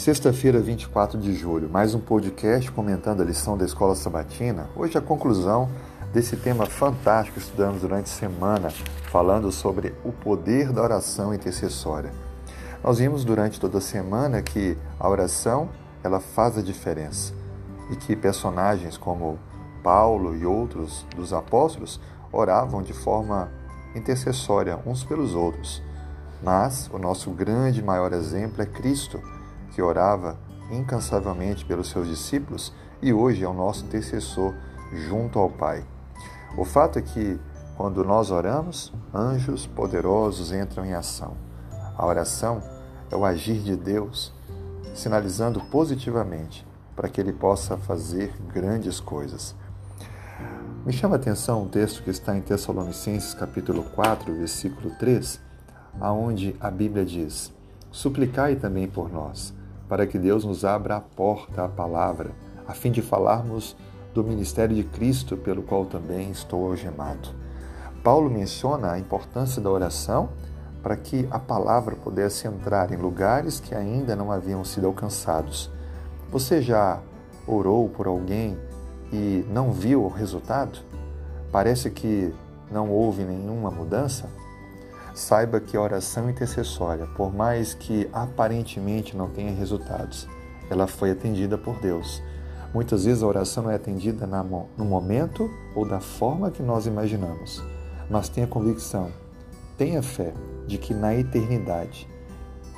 Sexta-feira, 24 de julho, mais um podcast comentando a lição da Escola Sabatina. Hoje a conclusão desse tema fantástico que estudamos durante a semana, falando sobre o poder da oração intercessória. Nós vimos durante toda a semana que a oração, ela faz a diferença e que personagens como Paulo e outros dos apóstolos oravam de forma intercessória uns pelos outros. Mas o nosso grande maior exemplo é Cristo que orava incansavelmente pelos seus discípulos e hoje é o nosso intercessor junto ao Pai. O fato é que, quando nós oramos, anjos poderosos entram em ação. A oração é o agir de Deus, sinalizando positivamente para que ele possa fazer grandes coisas. Me chama a atenção um texto que está em Tessalonicenses capítulo 4, versículo 3, aonde a Bíblia diz: Suplicai também por nós, para que Deus nos abra a porta à palavra, a fim de falarmos do ministério de Cristo, pelo qual também estou algemado. Paulo menciona a importância da oração para que a palavra pudesse entrar em lugares que ainda não haviam sido alcançados. Você já orou por alguém e não viu o resultado? Parece que não houve nenhuma mudança? Saiba que a oração intercessória, por mais que aparentemente não tenha resultados, ela foi atendida por Deus. Muitas vezes a oração não é atendida no momento ou da forma que nós imaginamos, mas tenha convicção, tenha fé de que na eternidade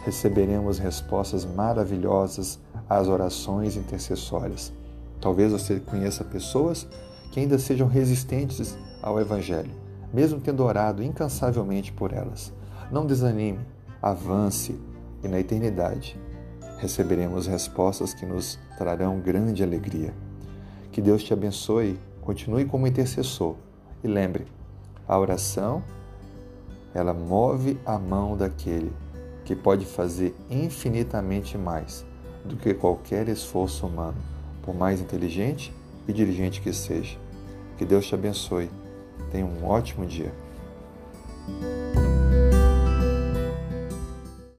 receberemos respostas maravilhosas às orações intercessórias. Talvez você conheça pessoas que ainda sejam resistentes ao Evangelho mesmo tendo orado incansavelmente por elas. Não desanime, avance e na eternidade receberemos respostas que nos trarão grande alegria. Que Deus te abençoe, continue como intercessor e lembre, a oração ela move a mão daquele que pode fazer infinitamente mais do que qualquer esforço humano, por mais inteligente e diligente que seja. Que Deus te abençoe Tenha um ótimo dia.